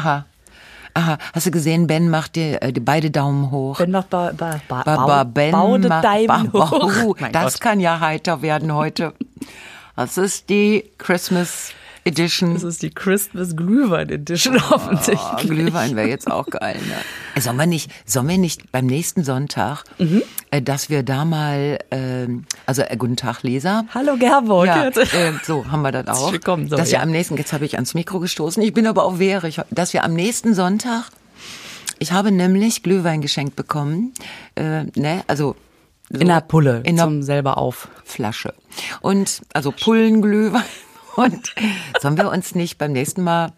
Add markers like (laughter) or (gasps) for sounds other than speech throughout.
Aha. Aha, hast du gesehen, Ben macht dir äh, beide Daumen hoch. Ben macht ba, ba, ba, Ba- ba- Ben Baude macht- Daumen ba- hoch. Oh, Mein das Gott. kann ja heiter werden heute. Das ist die Christmas Edition. Das ist die Christmas Glühwein Edition offensichtlich. Oh, Glühwein wäre jetzt auch geil. Ne? Äh, Sollen wir nicht, sollen wir nicht beim nächsten Sonntag, Mhm. äh, dass wir da mal, ähm, also äh, guten Tag Leser. Hallo Gerburg. Ja, äh, so haben wir das auch. willkommen, so, dass wir ja. am nächsten, jetzt habe ich ans Mikro gestoßen, ich bin aber auch wehrig, dass wir am nächsten Sonntag, ich habe nämlich Glühwein geschenkt bekommen, äh, ne, also so In der Pulle in der zum selber auf. Flasche. Und also Pullenglühwein. Und sollen wir uns nicht beim nächsten Mal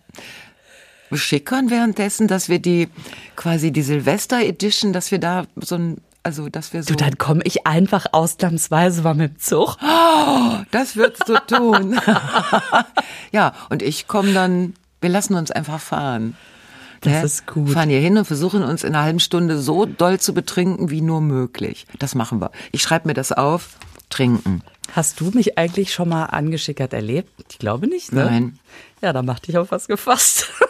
beschickern währenddessen, dass wir die quasi die Silvester Edition, dass wir da so ein also dass wir so Du, dann komme ich einfach ausnahmsweise mal mit dem Zug. das würdest du tun. (laughs) ja, und ich komme dann, wir lassen uns einfach fahren. Das Ne? ist gut. Fahren hier hin und versuchen uns in einer halben Stunde so doll zu betrinken wie nur möglich. Das machen wir. Ich schreibe mir das auf. Trinken. Hast du mich eigentlich schon mal angeschickert erlebt? Ich glaube nicht, ne? Nein. Ja, da mach dich auf was gefasst. (laughs)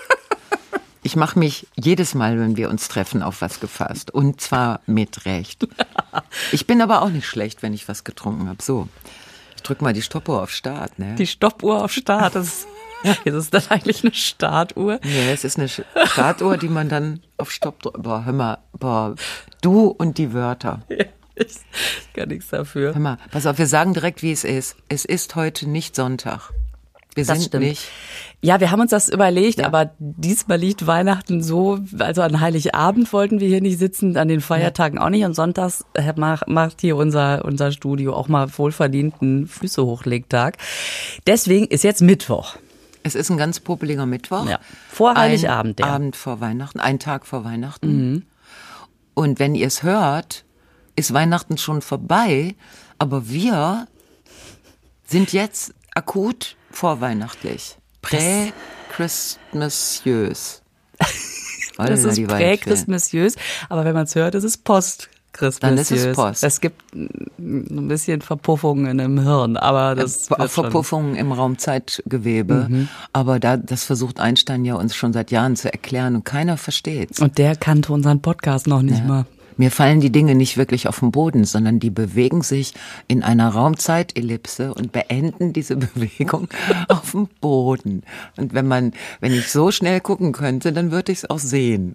Ich mache mich jedes Mal, wenn wir uns treffen, auf was gefasst. Und zwar mit Recht. Ich bin aber auch nicht schlecht, wenn ich was getrunken habe. So, ich drück mal die Stoppuhr auf Start. Ne? Die Stoppuhr auf Start. Das ist, (laughs) ist es dann eigentlich eine Startuhr? Nee, es ist eine Startuhr, die man dann auf Stopp drückt. Boah, hör mal, boah, du und die Wörter. Ja, ich kann nichts dafür. Hör mal, pass auf, wir sagen direkt, wie es ist. Es ist heute nicht Sonntag. Wir Das sind stimmt. nicht. Ja, wir haben uns das überlegt, Ja. aber diesmal liegt Weihnachten so, also an Heiligabend wollten wir hier nicht sitzen, an den Feiertagen auch nicht und sonntags äh, macht, hier unser, unser Studio auch mal wohlverdienten Füße hochlegtag. Deswegen ist jetzt Mittwoch. Es ist ein ganz popeliger Mittwoch. Ja. Vor Heiligabend, Ein ja. Abend vor Weihnachten, ein Tag vor Weihnachten. Und wenn ihr es hört, ist Weihnachten schon vorbei, aber wir sind jetzt akut vorweihnachtlich. Prä-Christmasiös. (laughs) Das ist prä-christmasiös, aber wenn man es hört, ist es post Dann ist es Post. Es gibt ein bisschen Verpuffungen im Hirn, aber das wird schon- Verpuffungen im Raumzeitgewebe. Aber da, das versucht Einstein ja uns schon seit Jahren zu erklären und keiner versteht's. Und der kannte unseren Podcast noch nicht mal. Mir fallen die Dinge nicht wirklich auf den Boden, sondern die bewegen sich in einer Raumzeitellipse und beenden diese (laughs) Bewegung auf dem Boden. Und wenn man, wenn ich so schnell gucken könnte, dann würde ich es auch sehen.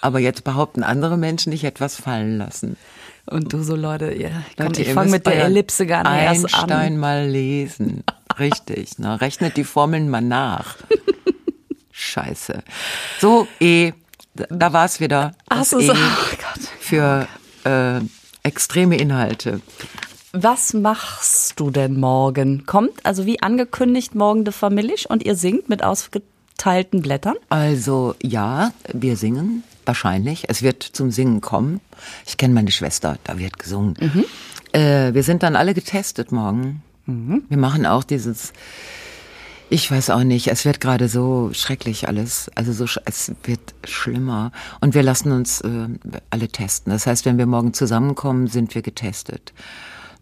Aber jetzt behaupten andere Menschen, ich hätte was fallen lassen. Und du so, Leute, ja, komm, Leute, ich fange mit der Ellipse gar nicht erst Einstein an. mal lesen. Richtig, ne? Rechnet die Formeln mal nach. Scheiße. So, eh, da- war es wieder. Ach so, so. Oh Gott. Für äh, extreme Inhalte. Was machst du denn morgen? Kommt, also wie angekündigt, morgen de Familisch und ihr singt mit ausgeteilten Blättern? Also ja, wir singen wahrscheinlich. Es wird zum Singen kommen. Ich kenne meine Schwester, da wird gesungen. Äh, wir sind dann alle getestet morgen. Wir machen auch dieses. Ich weiß auch nicht, es wird gerade so schrecklich alles. Also so, es wird schlimmer. Und wir lassen uns äh, alle testen. Das heißt, wenn wir morgen zusammenkommen, sind wir getestet.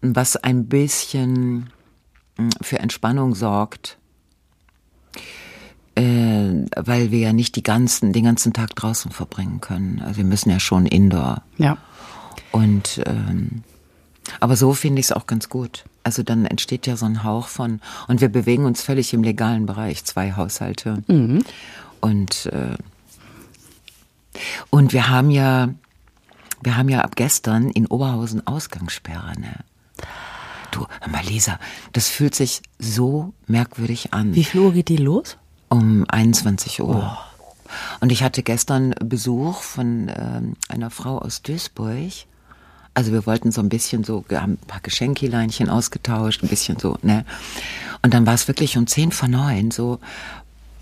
Was ein bisschen mh, für Entspannung sorgt, äh, weil wir ja nicht die ganzen, den ganzen Tag draußen verbringen können. Also wir müssen ja schon indoor. Ja. Und ähm, aber so finde ich es auch ganz gut. Also dann entsteht ja so ein Hauch von und wir bewegen uns völlig im legalen Bereich, zwei Haushalte. Und äh, und wir haben ja wir haben ja ab gestern in Oberhausen Ausgangssperre, ne? Du, mal, Lisa, das fühlt sich so merkwürdig an Wie viel Uhr geht die los? um 21 Uhr. Und ich hatte gestern Besuch von ähm, einer Frau aus Duisburg. Also wir wollten so ein bisschen so, wir haben ein paar Geschenkeleinchen ausgetauscht, ein bisschen so, ne? Und dann war es wirklich um 10 vor 9 so,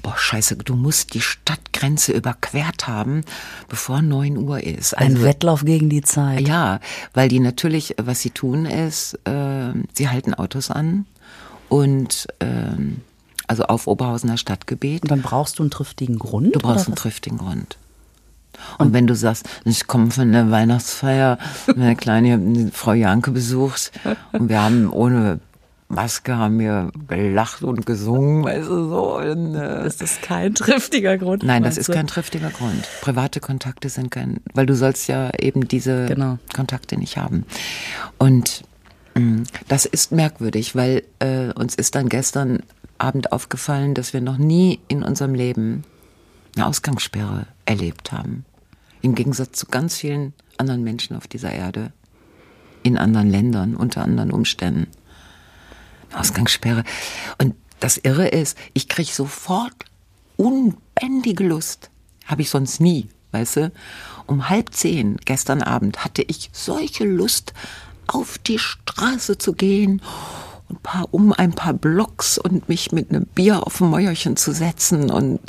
boah, scheiße, du musst die Stadtgrenze überquert haben, bevor 9 Uhr ist. Ein Also- Wettlauf gegen die Zeit. ja, weil die natürlich, was sie tun ist, äh, sie halten Autos an und ähm, also auf Oberhausener Stadtgebiet. Und dann brauchst du einen triftigen Grund? Du brauchst einen triftigen Grund. Und wenn du sagst, ich komme von der Weihnachtsfeier, meine kleine Frau Janke besucht und wir haben ohne Maske haben wir gelacht und gesungen, weißt du, so. Und, äh, das ist kein triftiger Grund. Nein, das ist kein triftiger Grund. Private Kontakte sind kein, weil du sollst ja eben diese genau. Kontakte nicht haben. Und mh, mm, das ist merkwürdig, weil äh, uns ist dann gestern Abend aufgefallen, dass wir noch nie in unserem Leben eine Ausgangssperre erlebt haben. Im Gegensatz zu ganz vielen anderen Menschen auf dieser Erde. In anderen Ländern, unter anderen Umständen. Ausgangssperre. Und das Irre ist, ich kriege sofort unbändige Lust. Habe ich sonst nie, weißt du? Um halb zehn gestern Abend hatte ich solche Lust, auf die Straße zu gehen ein paar, um ein paar Blocks und mich mit einem Bier auf ein Mäuerchen zu setzen und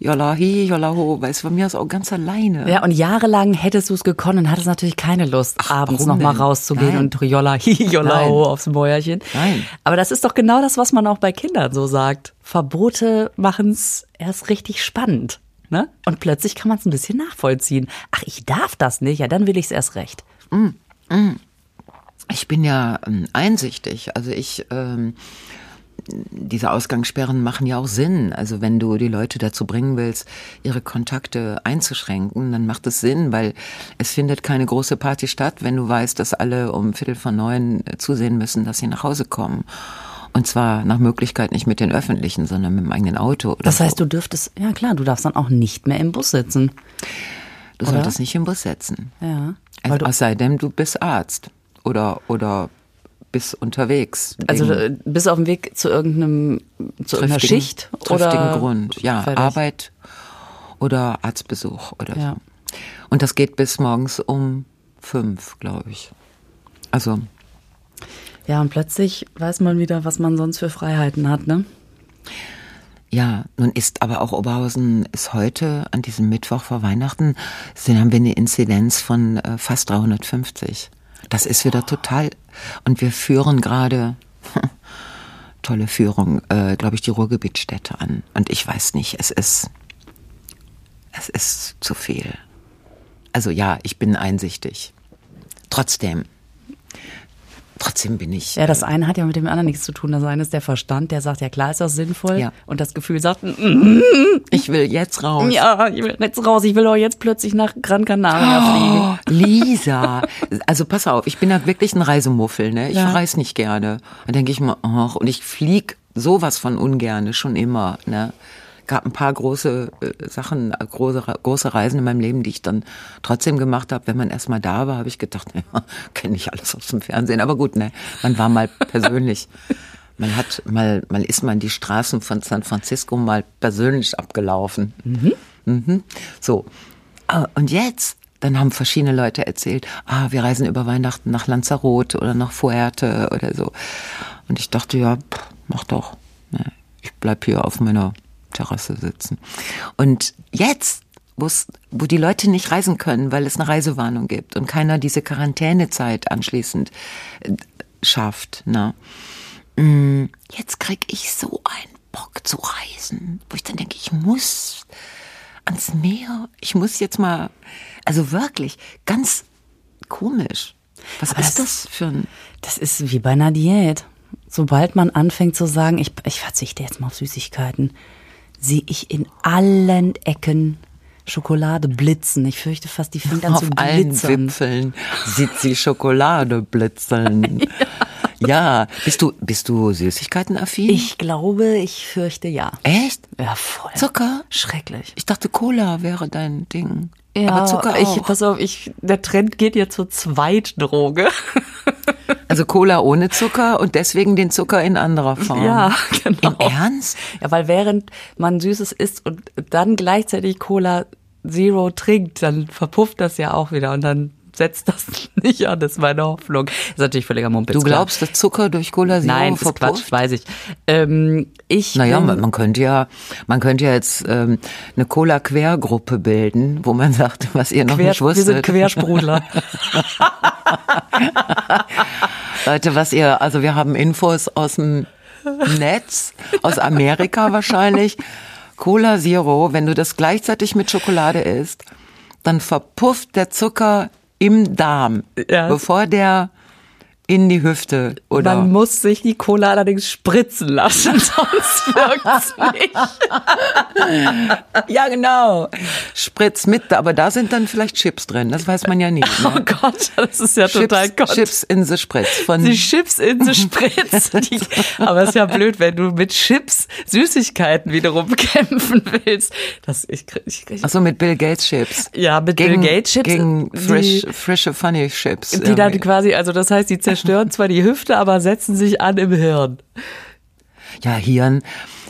Jolla hi, jolla ho, weißt du, bei mir ist auch ganz alleine. Ja, und jahrelang hättest du es gekonnt und hattest natürlich keine Lust, Ach, abends nochmal rauszugehen Nein. und jolla hi, jolla ho aufs Mäuerchen. Nein. Aber das ist doch genau das, was man auch bei Kindern so sagt. Verbote machen's erst richtig spannend. Ne? Und plötzlich kann man es ein bisschen nachvollziehen. Ach, ich darf das nicht, ja, dann will ich es erst recht. Mm, mm. Ich bin ja ähm, einsichtig. Also ich ähm, diese Ausgangssperren machen ja auch Sinn. Also wenn du die Leute dazu bringen willst, ihre Kontakte einzuschränken, dann macht es Sinn, weil es findet keine große Party statt, wenn du weißt, dass alle um Viertel von neun äh, zusehen müssen, dass sie nach Hause kommen. Und zwar nach Möglichkeit nicht mit den Öffentlichen, sondern mit dem eigenen Auto. das heißt, so. du dürftest, ja klar, du darfst dann auch nicht mehr im Bus sitzen. Du oder? solltest nicht im Bus sitzen. Ja. Also, es sei denn, du bist Arzt oder, oder bis unterwegs. Also äh, bis auf dem Weg zu irgendeinem zu irgendeiner Schicht triftigen oder Grund. Ja, fertig. Arbeit oder Arztbesuch oder ja. so. Und das geht bis morgens um fünf, glaube ich. Also. Ja, und plötzlich weiß man wieder, was man sonst für Freiheiten hat, ne? Ja, nun ist aber auch Oberhausen ist heute an diesem Mittwoch vor Weihnachten, sind, haben wir eine Inzidenz von äh, fast 350. Das ist wieder total. Und wir führen gerade (laughs) tolle Führung, äh, glaube ich, die Ruhrgebietstädte an. Und ich weiß nicht, es ist, es ist zu viel. Also ja, ich bin einsichtig. Trotzdem, Trotzdem bin ich. Ja, das äh, eine hat ja mit dem anderen nichts zu tun. Das eine ist der Verstand, der sagt, ja klar ist das sinnvoll. Ja. Und das Gefühl sagt, mm, ich will jetzt raus. Ja, ich will jetzt raus. Ich will auch jetzt plötzlich nach Gran Canaria oh, fliegen. Lisa, also pass auf, ich bin ja wirklich ein Reisemuffel, ne? Ich ja. reise nicht gerne. Da denke ich mir, ach, und ich flieg sowas von ungerne, schon immer, ne? Gab ein paar große äh, Sachen, große, große Reisen in meinem Leben, die ich dann trotzdem gemacht habe. Wenn man erstmal da war, habe ich gedacht, (laughs) ja, kenne ich alles aus dem Fernsehen. Aber gut, ne, man war mal (laughs) persönlich. Man hat mal, mal ist man die Straßen von San Francisco mal persönlich abgelaufen. Mhm. Mhm. So. Ah, und jetzt, dann haben verschiedene Leute erzählt, ah, wir reisen über Weihnachten nach Lanzarote oder nach Fuerte oder so. Und ich dachte, ja, pff, mach doch. Ne, ich bleib hier auf meiner Terrasse sitzen. Und jetzt, wo die Leute nicht reisen können, weil es eine Reisewarnung gibt und keiner diese Quarantänezeit anschließend äh, schafft, ne? Mm, jetzt krieg ich so einen Bock zu reisen, wo ich dann denke, ich muss ans Meer, ich muss jetzt mal, also wirklich ganz komisch. Was Aber ist das, das für ein? Das ist wie bei einer Diät. Sobald man anfängt zu sagen, ich, ich verzichte jetzt mal auf Süßigkeiten, sehe ich in allen Ecken Schokolade blitzen. Ich fürchte fast, die fängt an Auf zu blitzern. allen Wipfeln sieht sie Schokolade blitzeln. (laughs) ja. ja. Bist du, bist du Süßigkeiten-affin? Ich glaube, ich fürchte ja. Echt? Ja, voll. Zucker? Schrecklich. Ich dachte, Cola wäre dein Ding. Ja, aber Zucker auch. Ich, pass auf, ich, der Trend geht jetzt zur Zweitdroge. (laughs) Also Cola ohne Zucker und deswegen den Zucker in anderer Form. Ja, genau. Im Ernst? Ja, weil während man Süßes isst und dann gleichzeitig Cola Zero trinkt, dann verpufft das ja auch wieder und dann setzt das (laughs) nicht an, das ist meine Hoffnung. Das ist natürlich völliger Mumpitz. Du glaubst, dass Zucker durch Cola Zero Nein, ist Quatsch, weiß ich. Ähm, ich naja, man, man könnte ja, man könnte ja jetzt ähm, eine Cola-Quergruppe bilden, wo man (laughs) sagt, was ihr noch Quer, nicht wusstet. Wir sind Quersprudler. (laughs) Leute, was ihr, also wir haben Infos aus dem Netz, aus Amerika wahrscheinlich. Cola Zero, wenn du das gleichzeitig mit Schokolade isst, dann verpufft der Zucker im Darm, ja. bevor der in die Hüfte oder Man muss sich die Cola allerdings spritzen lassen, (laughs) sonst wirkt's nicht. (laughs) ja genau Spritz mit, aber da sind dann vielleicht Chips drin, das weiß man ja nie. Oh Ne? Gott, das ist ja total Chips, Gott. Chips in the Spritz von Die Chips in the Spritz. (laughs) Die, aber es ist ja blöd, wenn du mit Chips Süßigkeiten wiederum kämpfen willst. Das, ich, ich, ich, Ach so mit Bill Gates Chips. ja, mit gegen, Bill Gates Chips. gegen frisch, die, frische funny Chips. die dann irgendwie. quasi, also das heißt, die zerstören zwar die Hüfte, aber setzen sich an im Hirn. Ja, Hirn.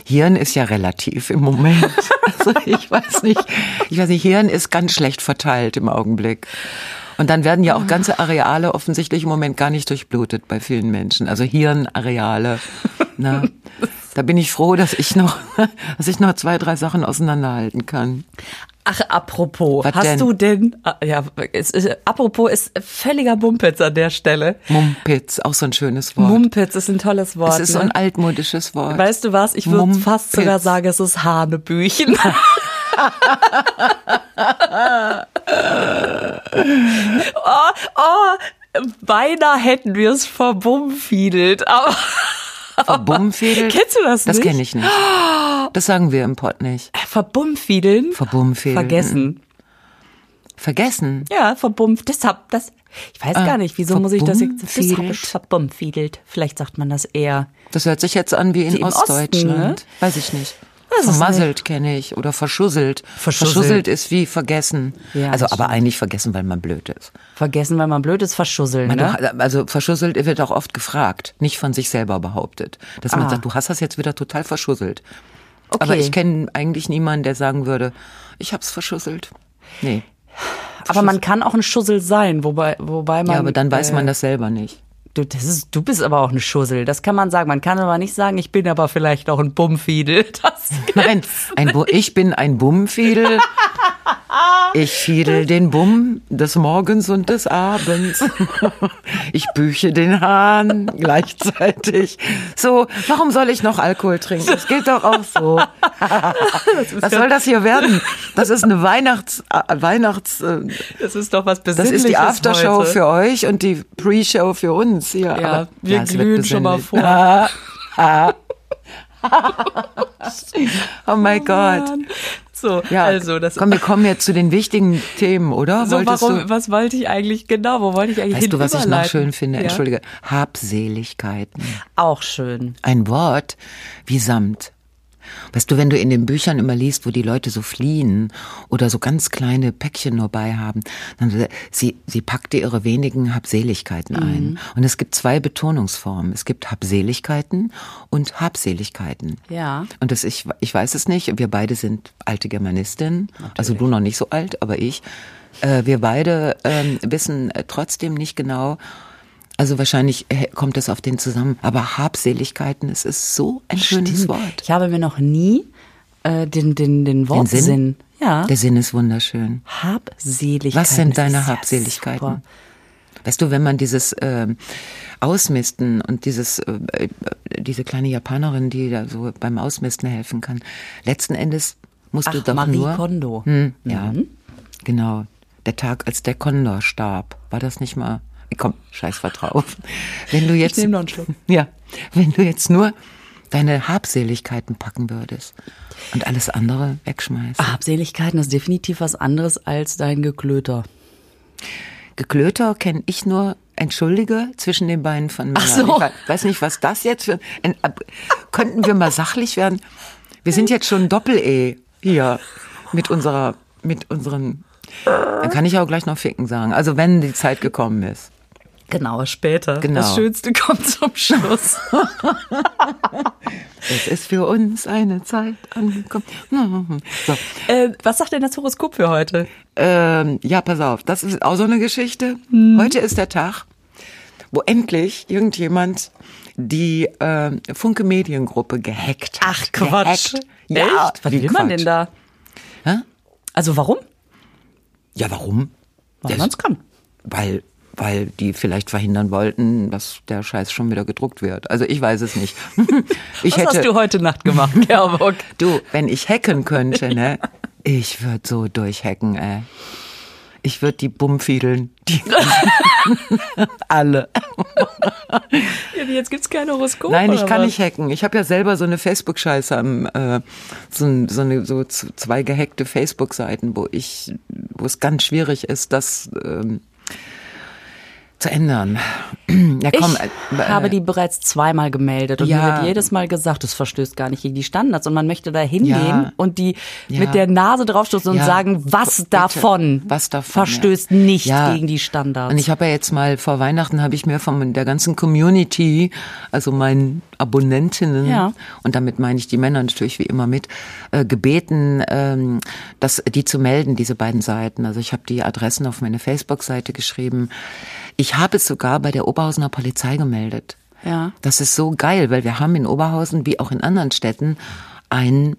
Hirn ist ja relativ im Moment. (laughs) Also ich weiß nicht. Ich weiß nicht, Hirn ist ganz schlecht verteilt im Augenblick. Und dann werden ja auch ganze Areale offensichtlich im Moment gar nicht durchblutet bei vielen Menschen. Also Hirnareale. Na, (laughs) da bin ich froh, dass ich noch, (laughs) dass ich noch zwei, drei Sachen auseinanderhalten kann. Ach, apropos, Was hast denn? du denn, ah, ja, es apropos ist völliger Mumpitz an der Stelle. Mumpitz, auch so ein schönes Wort. Mumpitz ist ein tolles Wort. es ist so ne? ein altmodisches Wort. Weißt du was? Ich würde fast sogar sagen, es ist Hanebüchen. (laughs) oh, oh, beinahe hätten wir es verbummfiedelt. Aber Verbummfädelt? Kennst du das Das nicht? kenne ich nicht. Das sagen wir im Pott nicht. verbummfiedeln? Verbummfädeln. Vergessen. Vergessen. Ja, verbumpft. Deshalb, das, ich weiß gar nicht, wieso muss ich das jetzt, das hab verbummfiedelt? ich verbummfiedelt. Vielleicht sagt man das eher. Das hört sich jetzt an wie in Wie im Osten, Ostdeutschland. ne? Weiß ich nicht. Das Vermasselt kenne ich oder verschusselt. Verschusselt. Verschusselt ist wie vergessen. Ja, also aber eigentlich vergessen, weil man blöd ist. Vergessen, weil man blöd ist, verschusseln, Man ne? doch, also verschusselt wird auch oft gefragt, nicht von sich selber behauptet. Dass man Ah. sagt, du hast das jetzt wieder total verschusselt. Okay. Aber ich kenne eigentlich niemanden, der sagen würde, ich hab's verschusselt. Nee. Aber man kann auch ein Schussel sein, wobei, wobei man. Ja, aber dann weiß äh, man das selber nicht. Du, das ist, du bist aber auch eine Schussel. Das kann man sagen. Man kann aber nicht sagen, ich bin aber vielleicht auch ein Bummfiedel. (laughs) Das Nein, ein Bu ich bin ein Bummfiedel. Ich fiedel den Bumm des Morgens und des Abends. (laughs) Ich büche den Hahn gleichzeitig. So, warum soll ich noch Alkohol trinken? Das geht doch auch so. Was soll das hier werden? Das ist eine Weihnachts, äh, Weihnachts, äh, Das ist doch was das Besinnliches ist die Aftershow heute. für euch und die Pre-Show für uns hier. Ja, wir glühen schon mal vor. Ah, ah. (laughs) oh mein Gott. Mann. So, Ja, also das. komm, wir kommen jetzt zu den wichtigen Themen, oder? so, Wolltest warum, du, was wollte ich eigentlich genau? Wo wollte ich eigentlich weißt du, was ich noch schön finde? Ja. Entschuldige. Habseligkeiten. Auch schön. Ein Wort wie Samt. Weißt du, wenn du in den Büchern immer liest, wo die Leute so fliehen oder so ganz kleine Päckchen nur bei haben, dann sie, sie packte ihre wenigen Habseligkeiten ein. Und es gibt zwei Betonungsformen. Es gibt Habseligkeiten und Habseligkeiten. Ja. Und das, ich, ich weiß es nicht. Wir beide sind alte Germanistinnen. Also du noch nicht so alt, aber ich. Äh, wir beide ähm, wissen äh, trotzdem nicht genau. Also wahrscheinlich äh, kommt es auf den zusammen. Aber Habseligkeiten, es ist so ein schönes Stimmt. Wort. Ich habe mir noch nie äh, den, den, den Wortsinn. Ja. Der Sinn ist wunderschön. Habseligkeiten. Was sind das deine Habseligkeiten? super. Weißt du, wenn man dieses ähm, Ausmisten und dieses äh, äh, diese kleine Japanerin, die da so beim Ausmisten helfen kann, letzten Endes musst du Ach, doch Marie nur Kondo. Hm, ja, genau. Der Tag, als der Kondor starb, war das nicht mal? Komm, scheiß vertraut. Wenn du jetzt, nehm noch einen Schluck. ja, wenn du jetzt nur deine Habseligkeiten packen würdest und alles andere wegschmeißen. Habseligkeiten ist definitiv was anderes als dein Geklöter. Geklöter kenne ich nur, entschuldige, zwischen den Beinen von Männern. Ach so. Ich we- weiß nicht, was das jetzt für ab- könnten wir mal sachlich werden? Wir sind jetzt schon Doppel-E hier mit unserer, mit unseren, dann kann ich auch gleich noch Ficken sagen. Also wenn die Zeit gekommen ist. Genau, später. Genau. Das Schönste kommt zum Schluss. (laughs) Es ist für uns eine Zeit angekommen. So. äh, was sagt denn das Horoskop für heute? Ähm, ja, pass auf, das ist auch so eine Geschichte. Mhm. Heute ist der Tag, wo endlich irgendjemand die ähm, Funke Mediengruppe gehackt hat. Ach Quatsch. Gehackt. Ja, Echt? Was wie will man Quatsch. denn da? Hä? Also warum? Ja, warum? Weil man es kann. Weil, weil die vielleicht verhindern wollten, dass der Scheiß schon wieder gedruckt wird. Also ich weiß es nicht. (laughs) Ich Was hätte, hast du heute Nacht gemacht, (laughs) Gerburg? Du, wenn ich hacken könnte, ne? Ich würde so durchhacken, ey. Ich würde die bummfiedeln. Die (laughs) Alle. Ja, jetzt gibt's kein Horoskop. Nein, ich kann was? nicht hacken. Ich habe ja selber so eine Facebook-Scheiße am, äh, so, so, eine, so zwei gehackte Facebook-Seiten, wo ich, wo es ganz schwierig ist, das ähm, zu ändern. (clears throat) Ja, komm, ich äh, habe die bereits zweimal gemeldet und Ja. mir wird jedes Mal gesagt, das verstößt gar nicht gegen die Standards und man möchte da hingehen Ja. und die Ja. mit der Nase draufstoßen und sagen, was Bitte. davon, Was davon, verstößt nicht gegen die Standards. Und ich habe ja jetzt mal vor Weihnachten habe ich mir von der ganzen Community, also meinen Abonnentinnen, und damit meine ich die Männer natürlich wie immer mit, äh, gebeten, ähm, das, die zu melden, diese beiden Seiten. Also ich habe die Adressen auf meine Facebook-Seite geschrieben. Ich habe es sogar bei der Oberhausener Polizei gemeldet. Ja. Das ist so geil, weil wir haben in Oberhausen wie auch in anderen Städten einen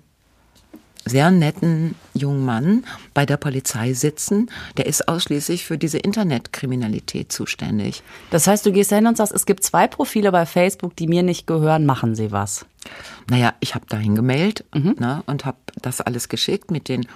sehr netten jungen Mann bei der Polizei sitzen, der ist ausschließlich für diese Internetkriminalität zuständig. Das heißt, du gehst hin und sagst, es gibt zwei Profile bei Facebook, die mir nicht gehören, machen sie was. Naja, ich habe dahin gemailt Mhm. ne, und habe das alles geschickt mit den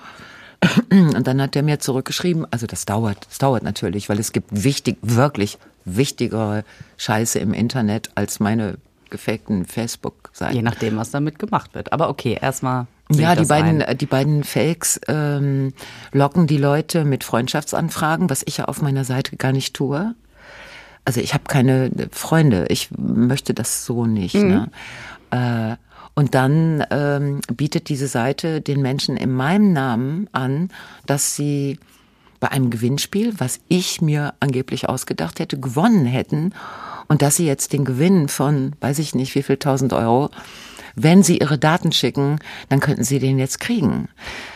(clears throat) und dann hat er mir zurückgeschrieben, also das dauert, das dauert natürlich, weil es gibt wichtig, wirklich wichtigere Scheiße im Internet als meine gefakten Facebook-Seiten. Je nachdem, was damit gemacht wird. Aber okay, erstmal. Ja, die beiden, ein. die beiden Fakes ähm, locken die Leute mit Freundschaftsanfragen, was ich ja auf meiner Seite gar nicht tue. Also ich habe keine Freunde, ich möchte das so nicht. Ne? Äh, und dann ähm, bietet diese Seite den Menschen in meinem Namen an, dass sie bei einem Gewinnspiel, was ich mir angeblich ausgedacht hätte, gewonnen hätten und dass sie jetzt den Gewinn von, weiß ich nicht, wie viel tausend Euro, wenn sie ihre Daten schicken, dann könnten sie den jetzt kriegen.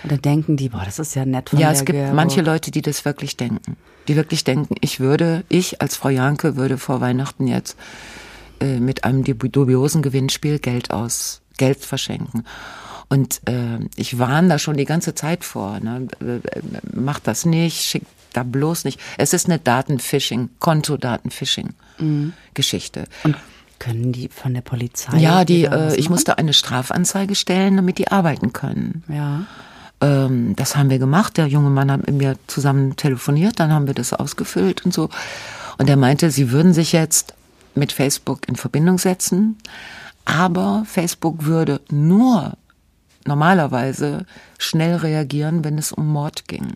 Und dann denken die, boah, das ist ja nett von Ja, es gibt Gero. manche Leute, die das wirklich denken. Die wirklich denken, ich würde, ich als Frau Janke würde vor Weihnachten jetzt äh, mit einem dubi- dubiosen Gewinnspiel Geld aus, Geld verschenken. Und äh, ich warne da schon die ganze Zeit vor. Ne? Äh, äh, Macht das nicht, schickt da bloß nicht. Es ist eine Datenphishing, Kontodatenphishing-Geschichte. Und können die von der Polizei? Ja, die, äh, ich musste eine Strafanzeige stellen, damit die arbeiten können. Ja. Ähm, das haben wir gemacht. Der junge Mann hat mit mir zusammen telefoniert, dann haben wir das ausgefüllt und so. Und er meinte, sie würden sich jetzt mit Facebook in Verbindung setzen, aber Facebook würde nur normalerweise schnell reagieren, wenn es um Mord ging.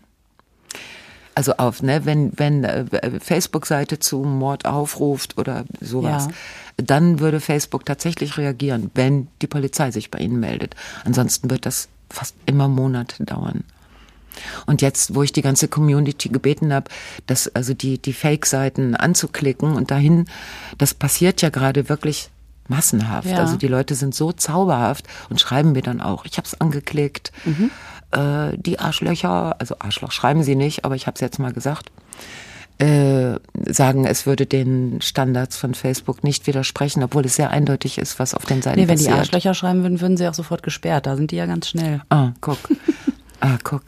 Also auf, ne, wenn, wenn äh, Facebook-Seite zu Mord aufruft oder sowas, Ja. dann würde Facebook tatsächlich reagieren, wenn die Polizei sich bei Ihnen meldet. Ansonsten wird das fast immer Monate dauern. Und jetzt, wo ich die ganze Community gebeten habe, das, also die, die Fake-Seiten anzuklicken und dahin, das passiert ja gerade wirklich massenhaft. Ja. Also die Leute sind so zauberhaft und schreiben mir dann auch, ich habe es angeklickt, äh, die Arschlöcher, also Arschloch schreiben sie nicht, aber ich habe es jetzt mal gesagt, äh, sagen, es würde den Standards von Facebook nicht widersprechen, obwohl es sehr eindeutig ist, was auf den Seiten Nee, wenn die passiert. Arschlöcher schreiben würden, würden sie auch sofort gesperrt. Da sind die ja ganz schnell. Ah, guck. (laughs) Ah, guck.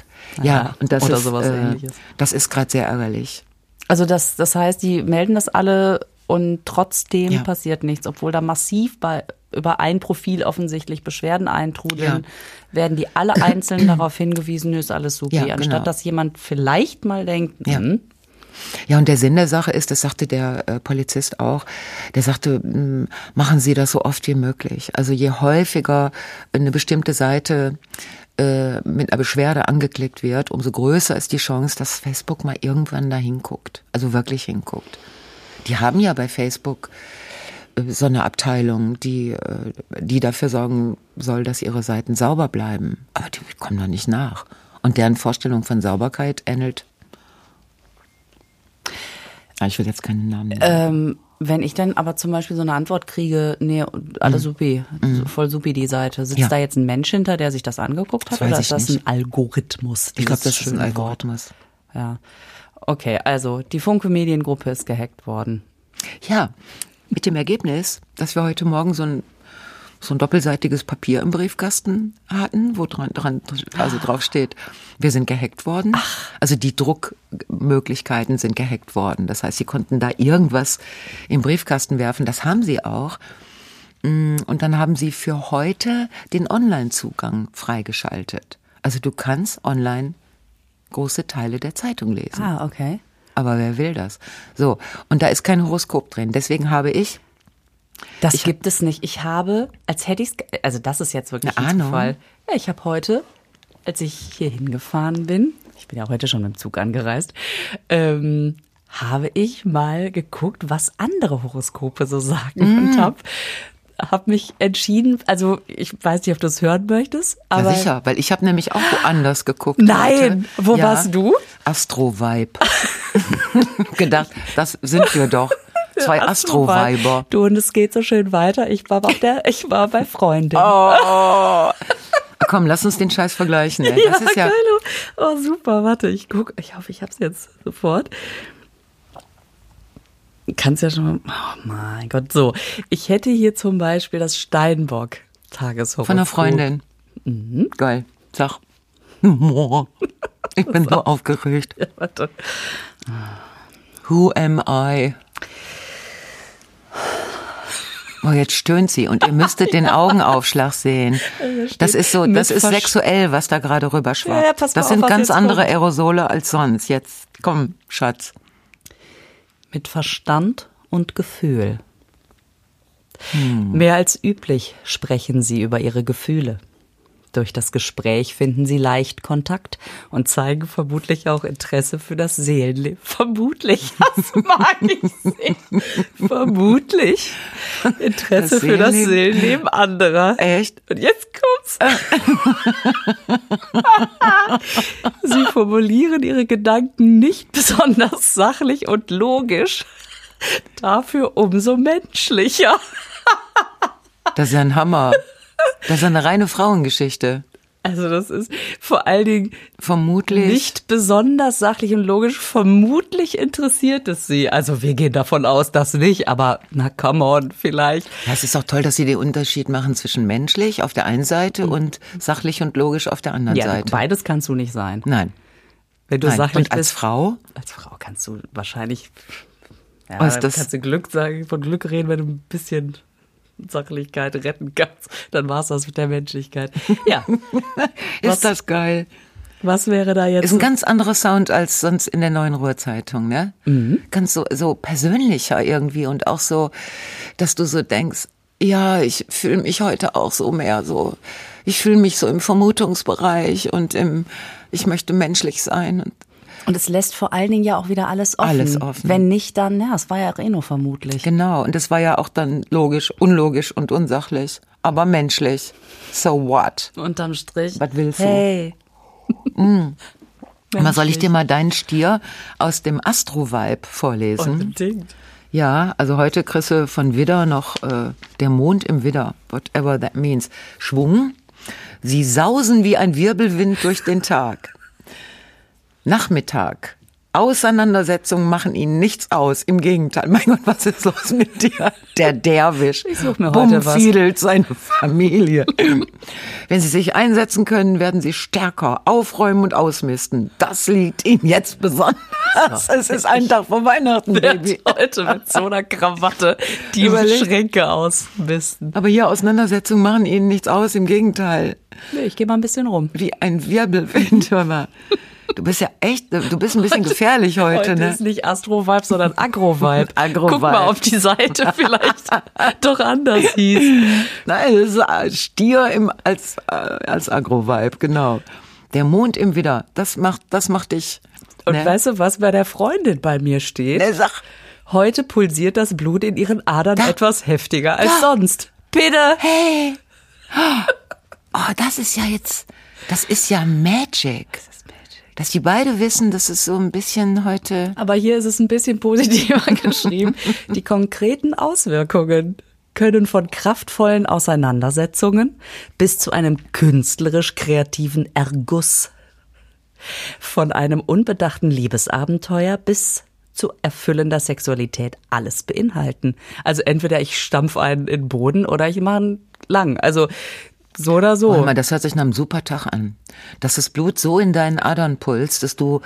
Ja, Aha. und das Oder ist, sowas äh, Ähnliches. das ist gerade sehr ärgerlich. Also das, das heißt, die melden das alle und trotzdem Ja. passiert nichts, obwohl da massiv bei über ein Profil offensichtlich Beschwerden eintrudeln, werden die alle einzeln darauf hingewiesen, ist alles supi. Ja, genau. Anstatt dass jemand vielleicht mal denkt, Ja. hm, Ja, und der Sinn der Sache ist, das sagte der äh, Polizist auch, der sagte, mh, machen Sie das so oft wie möglich. Also je häufiger eine bestimmte Seite äh, mit einer Beschwerde angeklickt wird, umso größer ist die Chance, dass Facebook mal irgendwann da hinguckt. Also wirklich hinguckt. Die haben ja bei Facebook äh, so eine Abteilung, die, äh, die dafür sorgen soll, dass ihre Seiten sauber bleiben. Aber die kommen da nicht nach. Und deren Vorstellung von Sauberkeit ähnelt. Ah, Ich will jetzt keinen Namen nennen. ähm, wenn ich dann aber zum Beispiel so eine Antwort kriege, nee, alles supi, voll supi die Seite, sitzt Mhm. Ja. da jetzt ein Mensch hinter, der sich das angeguckt hat Das oder ist das nicht. ein Algorithmus? ich glaube, das ist ein Algorithmus. Wort? Ja. Okay, also die Funke Mediengruppe ist gehackt worden. Ja, mit dem Ergebnis, dass wir heute Morgen so ein, so ein doppelseitiges Papier im Briefkasten hatten, wo dran, dran also drauf steht, wir sind gehackt worden. Also die Druckmöglichkeiten sind gehackt worden. Das heißt, sie konnten da irgendwas im Briefkasten werfen. Das haben sie auch. Mm, Und dann haben sie für heute den Online-Zugang freigeschaltet. Also du kannst online große Teile der Zeitung lesen. Ah, okay. Aber wer will das? So, und da ist kein Horoskop drin. Deswegen habe ich Das Ich- gibt es nicht. Ich habe, als hätte ich es, also das ist jetzt wirklich Eine ein Ahnung. Zufall. Ja, ich habe heute, als ich hier hingefahren bin, ich bin ja heute schon mit dem Zug angereist, ähm, habe ich mal geguckt, was andere Horoskope so sagen Mm. und habe hab mich entschieden, also ich weiß nicht, ob du es hören möchtest, aber ja, sicher, weil ich habe nämlich auch woanders geguckt. Nein, heute. wo warst du? Astro-Vibe. (laughs) Gedacht, das sind wir doch. Zwei Astro-Viber. Du und es geht so schön weiter. Ich war der, ich war bei Freundin. Oh. Komm, lass uns den Scheiß vergleichen. Ey. Das ist ja, geil. Oh, super. Warte, ich guck. Ich hoffe, ich hab's jetzt sofort. Kannst ja schon mal. Oh mein Gott. So, ich hätte hier zum Beispiel das Steinbock Tageshoroskop. von einer Freundin. Geil. Sag. Ich bin so (laughs) aufgeregt. Ja, warte. Who am I? Oh, jetzt stöhnt sie und ihr müsstet den (laughs) Augenaufschlag sehen. Das ist so, das ist sexuell, was da gerade rüberschwappt. Ja, das sind ganz andere. Aerosole als sonst. Jetzt komm, Schatz. Mit Verstand und Gefühl. Hm. Mehr als üblich sprechen sie über ihre Gefühle. Durch das Gespräch finden sie leicht Kontakt und zeigen vermutlich auch Interesse für das Seelenleben. (laughs) Vermutlich, das mag ich sehen. Vermutlich Interesse Das für das Seelenleben. Anderer. Echt? Und jetzt kommt's. (laughs) Sie formulieren ihre Gedanken nicht besonders sachlich und logisch. Dafür umso menschlicher. Das ist ja ein Hammer. Das ist eine reine Frauengeschichte. Also das ist vor allen Dingen Vermutlich. nicht besonders sachlich und logisch. Vermutlich interessiert es sie. Also wir gehen davon aus, dass nicht, aber na come on, vielleicht. Ja, es ist auch toll, dass sie den Unterschied machen zwischen menschlich auf der einen Seite und sachlich und logisch auf der anderen Ja, Seite. beides kannst du nicht sein. Nein. Wenn du Nein. sachlich Und als bist, Frau? als Frau kannst du wahrscheinlich ja, Was dann das- kannst du Glück sagen, von Glück reden, wenn du ein bisschen Sachlichkeit retten kannst. Dann war's das mit der Menschlichkeit. Ja. (laughs) Was- Ist das geil? Was wäre da jetzt? Ist ein ganz anderer Sound als sonst in der Neuen Ruhrzeitung, ne? Mhm. Ganz so, so persönlicher irgendwie und auch so, dass du so denkst, ja, ich fühle mich heute auch so mehr so, ich fühle mich so im Vermutungsbereich und im, ich möchte menschlich sein. Und Und es lässt vor allen Dingen ja auch wieder alles offen. Alles offen. Wenn nicht, dann, ja, es war ja Reno vermutlich. genau, und das war ja auch dann logisch, unlogisch und unsachlich, aber menschlich. So what? Unterm Strich. Was willst du? Hey. Mal soll ich dir mal deinen Stier aus dem Astro-Vibe vorlesen? Unbedingt. Ja, also heute kriegst du von Widder noch äh, der Mond im Widder, whatever that means. Schwung. Sie sausen wie ein Wirbelwind durch den Tag. Nachmittag. Auseinandersetzungen machen ihnen nichts aus. Im Gegenteil. (laughs) Mein Gott, was ist los mit dir? Der Derwisch. Ich such mir heute was. Bumfiedelt seine Familie. Wenn sie sich einsetzen können, werden sie stärker aufräumen und ausmisten. Das liegt ihnen jetzt besonders. Es ist ein Tag vor Weihnachten, Baby. Heute mit so einer Krawatte (laughs) die Überleg- Schränke ausmisten. Aber hier Auseinandersetzungen machen ihnen nichts aus, im Gegenteil. Nee, ich gehe mal ein bisschen rum. Wie ein Wirbelwind, hör mal. Du bist ja echt, du bist ein bisschen gefährlich heute, Heute ne? ist nicht Astro-Vibe, sondern Agro-Vibe. (laughs) Agro-Vibe. Guck mal, ob die Seite (laughs) vielleicht doch anders hieß. Nein, das ist ein Stier im, als, äh, als Agro-Vibe, genau. Der Mond im Widder, das macht, das macht dich. Und ne? weißt du, was bei der Freundin bei mir steht? Ne, sag, Heute pulsiert das Blut in ihren Adern Da. etwas heftiger als Da. sonst. Bitte. hey. (gasps) Oh, das ist ja jetzt, das ist ja Magic. Dass die beide wissen, dass es so ein bisschen heute. Aber hier ist es ein bisschen positiver (laughs) geschrieben. Die konkreten Auswirkungen können von kraftvollen Auseinandersetzungen bis zu einem künstlerisch kreativen Erguss, von einem unbedachten Liebesabenteuer bis zu erfüllender Sexualität alles beinhalten. Also entweder ich stampf einen in den Boden oder ich mache einen lang. Also so oder so. Warte mal, das hört sich nach einem super Tag an. Dass das Blut so in deinen Adern pulst, dass du,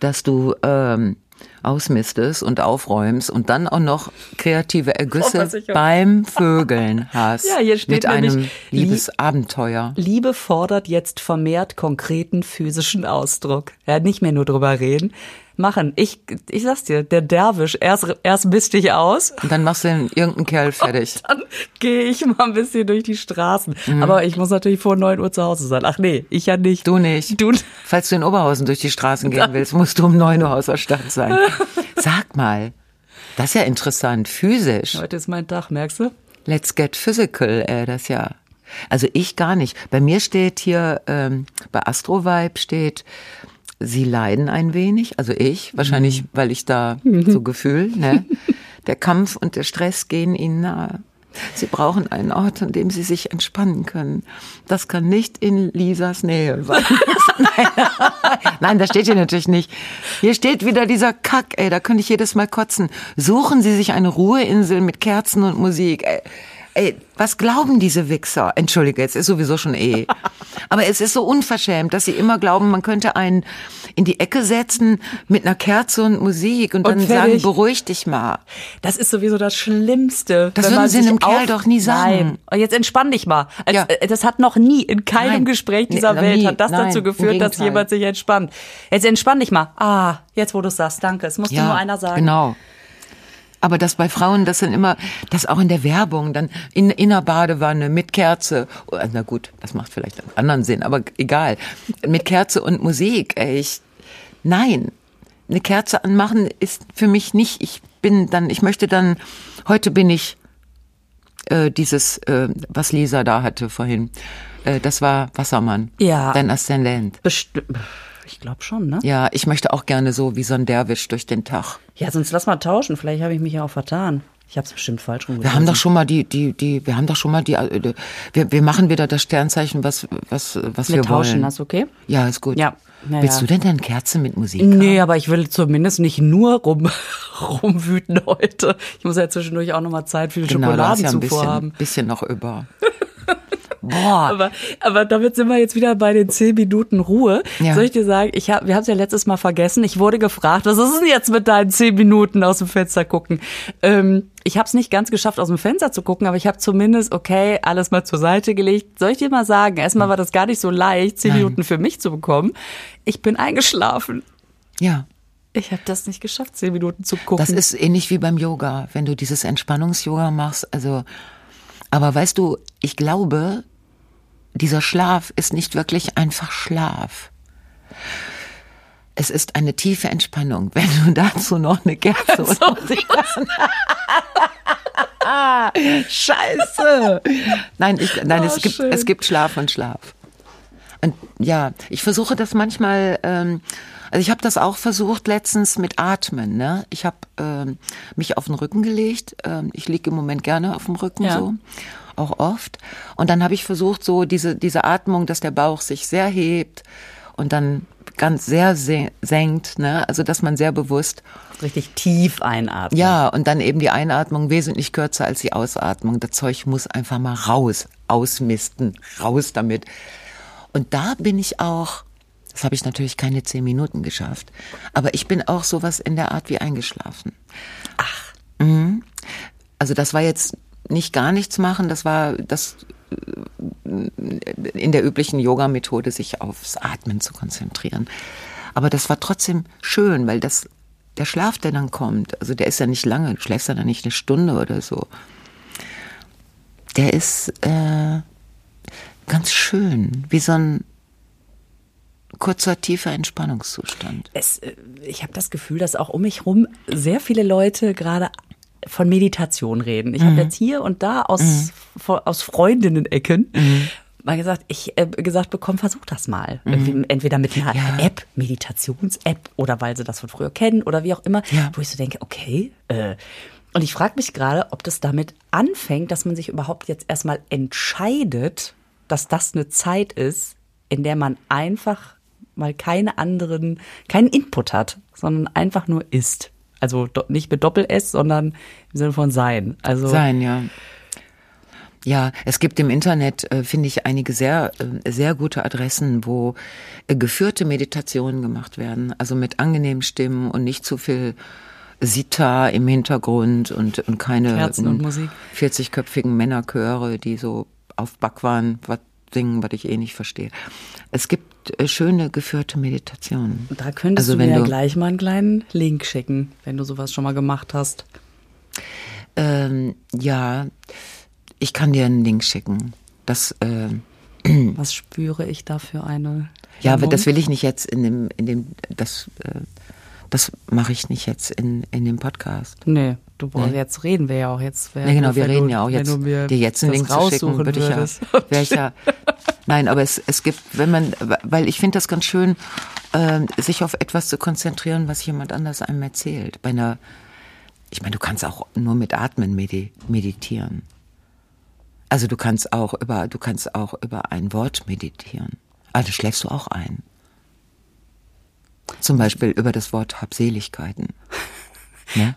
dass du ähm, ausmistest und aufräumst und dann auch noch kreative Ergüsse Versicherung. beim Vögeln hast. Ja, hier steht Mit einem Liebesabenteuer. Liebe fordert jetzt vermehrt konkreten physischen Ausdruck. Ja, nicht mehr nur drüber reden. Machen. Ich, ich sag's dir, der Derwisch, erst, erst misst dich aus, Und dann machst du den irgendeinen Kerl (laughs) fertig. dann gehe ich mal ein bisschen durch die Straßen. Aber ich muss natürlich vor 9 Uhr zu Hause sein. Ach nee, ich ja nicht. Du nicht. Du, Falls du in Oberhausen durch die Straßen gehen willst, musst du um 9 Uhr aus der Stadt sein. (laughs) Sag mal, das ist ja interessant, physisch. heute ist mein Tag, merkst du? Let's get physical, äh, das ja. Also ich gar nicht. Bei mir steht hier, ähm, bei Astrovibe steht, sie leiden ein wenig, also ich, wahrscheinlich, weil ich da so Gefühl, ne? (laughs) Der Kampf und der Stress gehen ihnen nahe. Sie brauchen einen Ort, an dem sie sich entspannen können. Das kann nicht in Lisas Nähe sein. Nein. (laughs) Nein, das steht hier natürlich nicht. Hier steht wieder dieser Kack, ey, da könnte ich jedes Mal kotzen. Suchen Sie sich eine Ruheinsel mit Kerzen und Musik. Ey, ey, was glauben diese Wichser? Entschuldige, es ist sowieso schon eh. (laughs) Aber es ist so unverschämt, dass sie immer glauben, man könnte einen in die Ecke setzen mit einer Kerze und Musik und, Und dann sagen, fertig. beruhig dich mal. Das ist sowieso das Schlimmste. Das würden man Sie einem Kerl doch nie sagen. Nein. Und jetzt entspann dich mal. Ja. äh, Das hat noch nie in keinem Nein. Gespräch Nee, dieser noch Welt nie. hat das Nein, dazu geführt, dass jemand sich entspannt. Jetzt entspann dich mal. Ah, jetzt wo du es sagst, danke. Es muss dir nur einer sagen. Genau. Aber das bei Frauen, das sind immer, das auch in der Werbung, dann in, in einer Badewanne mit Kerze. Oh, Na gut, das macht vielleicht einen anderen Sinn, aber egal. Mit Kerze und Musik, ich, nein. Eine Kerze anmachen ist für mich nicht, ich bin dann, ich möchte dann, heute bin ich äh, dieses, äh, was Lisa da hatte vorhin, äh, das war Wassermann. Ja. Dein Aszendent. Besti ich glaube schon, ne? Ja, ich möchte auch gerne so wie so ein Derwisch durch den Tag. Ja, sonst lass mal tauschen. Vielleicht habe ich mich ja auch vertan. Ich habe es bestimmt falsch rum Wir haben doch schon mal die, die, die, wir haben doch schon mal die, äh, wir, wir machen wieder das Sternzeichen, was, was, was Wir wir tauschen, wollen. das okay? Ja, ist gut. Ja. Ja, Willst du denn deine Kerze mit Musik? Nee, aber ich will zumindest nicht nur rum, (laughs) rumwüten heute. Ich muss ja zwischendurch auch nochmal Zeit für die Genau, hast ja ein Schokoladenzufuhr bisschen, haben. bisschen noch über. (laughs) Boah. Aber, aber damit sind wir jetzt wieder bei den zehn Minuten Ruhe. Ja. Soll ich dir sagen, ich hab, wir haben es ja letztes Mal vergessen. Ich wurde gefragt, was ist denn jetzt mit deinen zehn Minuten aus dem Fenster gucken? Ähm, ich habe es nicht ganz geschafft, aus dem Fenster zu gucken, aber ich habe zumindest, okay, alles mal zur Seite gelegt. Soll ich dir mal sagen, erstmal war das gar nicht so leicht, zehn Nein. Minuten für mich zu bekommen. Ich bin eingeschlafen. Ja. Ich habe das nicht geschafft, zehn Minuten zu gucken. Das ist ähnlich wie beim Yoga, wenn du dieses Entspannungs-Yoga machst. Also, aber weißt du, ich glaube, dieser Schlaf ist nicht wirklich einfach Schlaf. Es ist eine tiefe Entspannung, (laughs) wenn du dazu noch eine Kerze und (laughs) Musik Scheiße. Nein, ich, nein, Oh, es gibt, schön. es gibt Schlaf und Schlaf. Und ja, ich versuche das manchmal, ähm, also ich habe das auch versucht letztens mit Atmen. Ne? Ich habe ähm, mich auf den Rücken gelegt. Ähm, ich liege im Moment gerne auf dem Rücken Ja. so, auch oft. Und dann habe ich versucht, so diese, diese Atmung, dass der Bauch sich sehr hebt und dann ganz sehr se- senkt. Ne? Also dass man sehr bewusst richtig tief einatmen. ja, und dann eben die Einatmung wesentlich kürzer als die Ausatmung. Das Zeug muss einfach mal raus, ausmisten, raus damit. Und da bin ich auch, das habe ich natürlich keine zehn Minuten geschafft, aber ich bin auch sowas in der Art wie eingeschlafen. Ach. Mhm. Also das war jetzt nicht gar nichts machen, das war das äh, in der üblichen Yoga-Methode, sich aufs Atmen zu konzentrieren. Aber das war trotzdem schön, weil das, der Schlaf, der dann kommt, also der ist ja nicht lange, du schläfst ja dann nicht eine Stunde oder so. Der ist äh, ganz schön, wie so ein kurzer, tiefer Entspannungszustand. es, äh, ich habe das Gefühl, dass auch um mich rum sehr viele Leute gerade von Meditation reden. Ich habe jetzt hier und da aus, von- aus Freundinnen-Ecken mal gesagt, ich äh, gesagt bekommen, versuch das mal. Irgendwie, Entweder mit einer Ja. App, Meditations-App oder weil sie das von früher kennen oder wie auch immer, Ja. wo ich so denke, okay. Äh, und ich frage mich gerade, ob das damit anfängt, dass man sich überhaupt jetzt erstmal entscheidet, dass das eine Zeit ist, in der man einfach mal keine anderen, keinen Input hat, sondern einfach nur ist. Also nicht mit Doppel-S, sondern im Sinne von sein. Also Sein, ja. Ja, es gibt im Internet, äh, finde ich, einige sehr, äh, sehr gute Adressen, wo äh, geführte Meditationen gemacht werden. Also mit angenehmen Stimmen und nicht zu viel Sita im Hintergrund und, und keine Kerzen und Musik. 40-köpfigen Männerchöre, die so auf Backwaren was singen, was ich eh nicht verstehe. Es gibt äh, schöne geführte Meditationen. Da könntest Also du mir ja gleich mal einen kleinen Link schicken, wenn du sowas schon mal gemacht hast. Ähm, ja, ich kann dir einen Link schicken. Das, äh, (clears throat) Was spüre ich da für eine ja, aber Hemmung? das will ich nicht jetzt in dem, in dem, das, äh, das mache ich nicht jetzt in, in dem Podcast. Nee, du brauchst Nee. jetzt reden wir ja auch jetzt. wär Ja, genau, wir wenn reden du, ja auch wenn jetzt, du mir dir jetzt einen Link zu schicken, raussuchen würde ich ja, (laughs) wäre ich ja, nein, aber es, es gibt, wenn man, weil ich finde das ganz schön, äh, sich auf etwas zu konzentrieren, was jemand anders einem erzählt. Bei einer, ich meine, du kannst auch nur mit Atmen medi meditieren. Also du kannst auch über, du kannst auch über ein Wort meditieren. Also schläfst du auch ein. Zum Beispiel über das Wort Habseligkeiten. (laughs) Ne?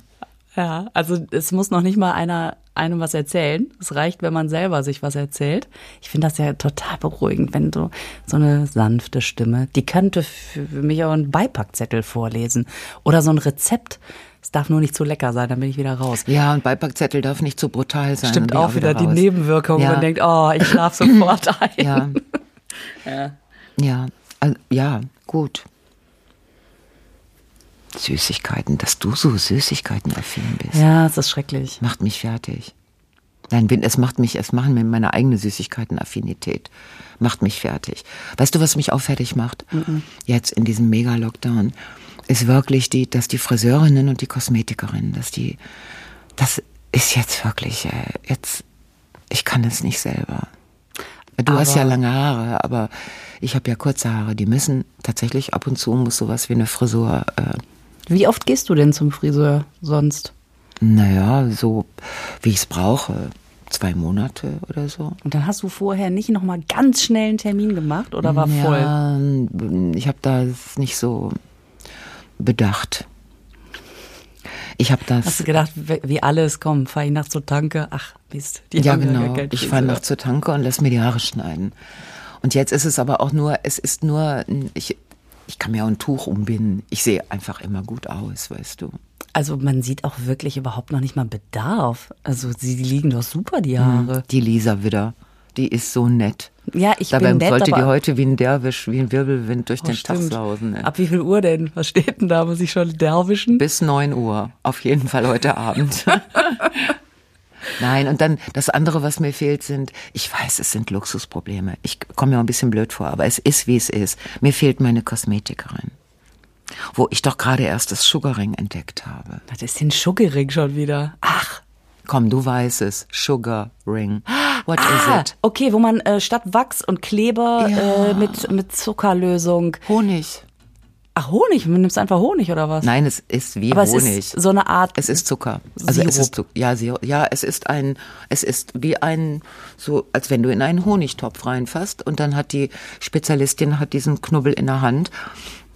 Ja, also es muss noch nicht mal einer einem was erzählen. Es reicht, wenn man selber sich was erzählt. Ich finde das ja total beruhigend, wenn du so eine sanfte Stimme, die könnte für mich auch einen Beipackzettel vorlesen oder so ein Rezept. Es darf nur nicht zu lecker sein, dann bin ich wieder raus. Ja, und Beipackzettel darf nicht zu brutal sein. Stimmt auch wieder die raus. Nebenwirkung. Ja. Man denkt, oh, ich schlafe (laughs) sofort ein. Ja. (laughs) Ja. Ja, also, ja, gut. Süßigkeiten, dass du so Süßigkeiten-affin bist, Ja, es ist schrecklich. macht mich fertig. Nein, es macht mich, es machen mir meine eigene Süßigkeiten-Affinität. Macht mich fertig. Weißt du, was mich auch fertig macht? Jetzt in diesem Mega-Lockdown ist wirklich die, dass die Friseurinnen und die Kosmetikerinnen, dass die, das ist jetzt wirklich, äh, jetzt, ich kann es nicht selber. Du hast Aber- ja lange Haare, aber ich habe ja kurze Haare. Die müssen tatsächlich ab und zu muss sowas wie eine Frisur, äh, Wie oft gehst du denn zum Friseur sonst? naja, so wie ich es brauche. Zwei Monate oder so. Und dann hast du vorher nicht noch mal ganz schnell einen Termin gemacht oder war voll? Ja, ich habe das nicht so bedacht. Ich habe das. Hast du gedacht, wie alles, komm, fahr ich nachts zur Tanke? Ach, Mist. Die ja, genau. keinen Ich fahre noch zur Tanke und lass mir die Haare schneiden. Und jetzt ist es aber auch nur, es ist nur, ich, ich kann mir auch ein Tuch umbinden. Ich sehe einfach immer gut aus, weißt du. Also man sieht auch wirklich überhaupt noch nicht mal Bedarf. Also sie liegen doch super, die Haare. Die Lisa wieder, die ist so nett. Ja, ich Dabei bin nett, sollte die heute wie ein Derwisch, wie ein Wirbelwind durch Oh, den Tag stimmt. sausen. Ne? Ab wie viel Uhr denn? Was steht denn da? Muss ich schon derwischen? Bis 9 Uhr. Auf jeden Fall heute Abend. (laughs) Nein, und dann das andere, was mir fehlt, sind, ich weiß, es sind Luxusprobleme. Ich komme mir auch ein bisschen blöd vor, aber es ist, wie es ist. Mir fehlt meine Kosmetikerin. Wo ich doch gerade erst das Sugaring entdeckt habe. Das ist den Schuggering schon wieder. Ach, komm, du weißt es. Sugar Ring. What Ah, is it? okay, wo man äh, statt Wachs und Kleber Ja. äh, mit, mit Zuckerlösung. Honig. Ach, Honig, man nimmt einfach Honig oder was? Nein, es ist wie Aber Honig. es ist so eine Art. Es ist Zucker. Also es Sirup. ist Zucker. Ja, ja, es ist ein, es ist wie ein, so als wenn du in einen Honigtopf reinfasst und dann hat die Spezialistin hat diesen Knubbel in der Hand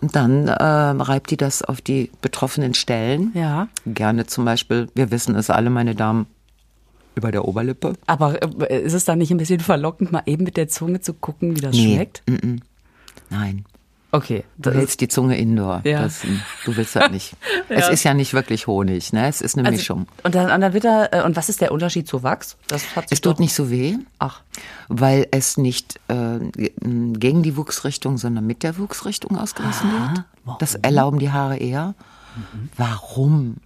und dann äh, reibt die das auf die betroffenen Stellen. Ja. Gerne zum Beispiel, wir wissen es alle, meine Damen, über der Oberlippe. Aber äh, ist es dann nicht ein bisschen verlockend, mal eben mit der Zunge zu gucken, wie das schmeckt? mm, mm. Nein. Okay. Du hältst die Zunge indoor. Ja. Das, du willst das nicht. (laughs) Es Ja. ist ja nicht wirklich Honig, ne? Es ist eine also, Mischung. Und dann, und dann wird äh, und was ist der Unterschied zu Wachs? Das hat Es tut nicht so weh. Ach. weil es nicht äh, gegen die Wuchsrichtung, sondern mit der Wuchsrichtung ausgerissen wird. Das erlauben die Haare eher. Warum?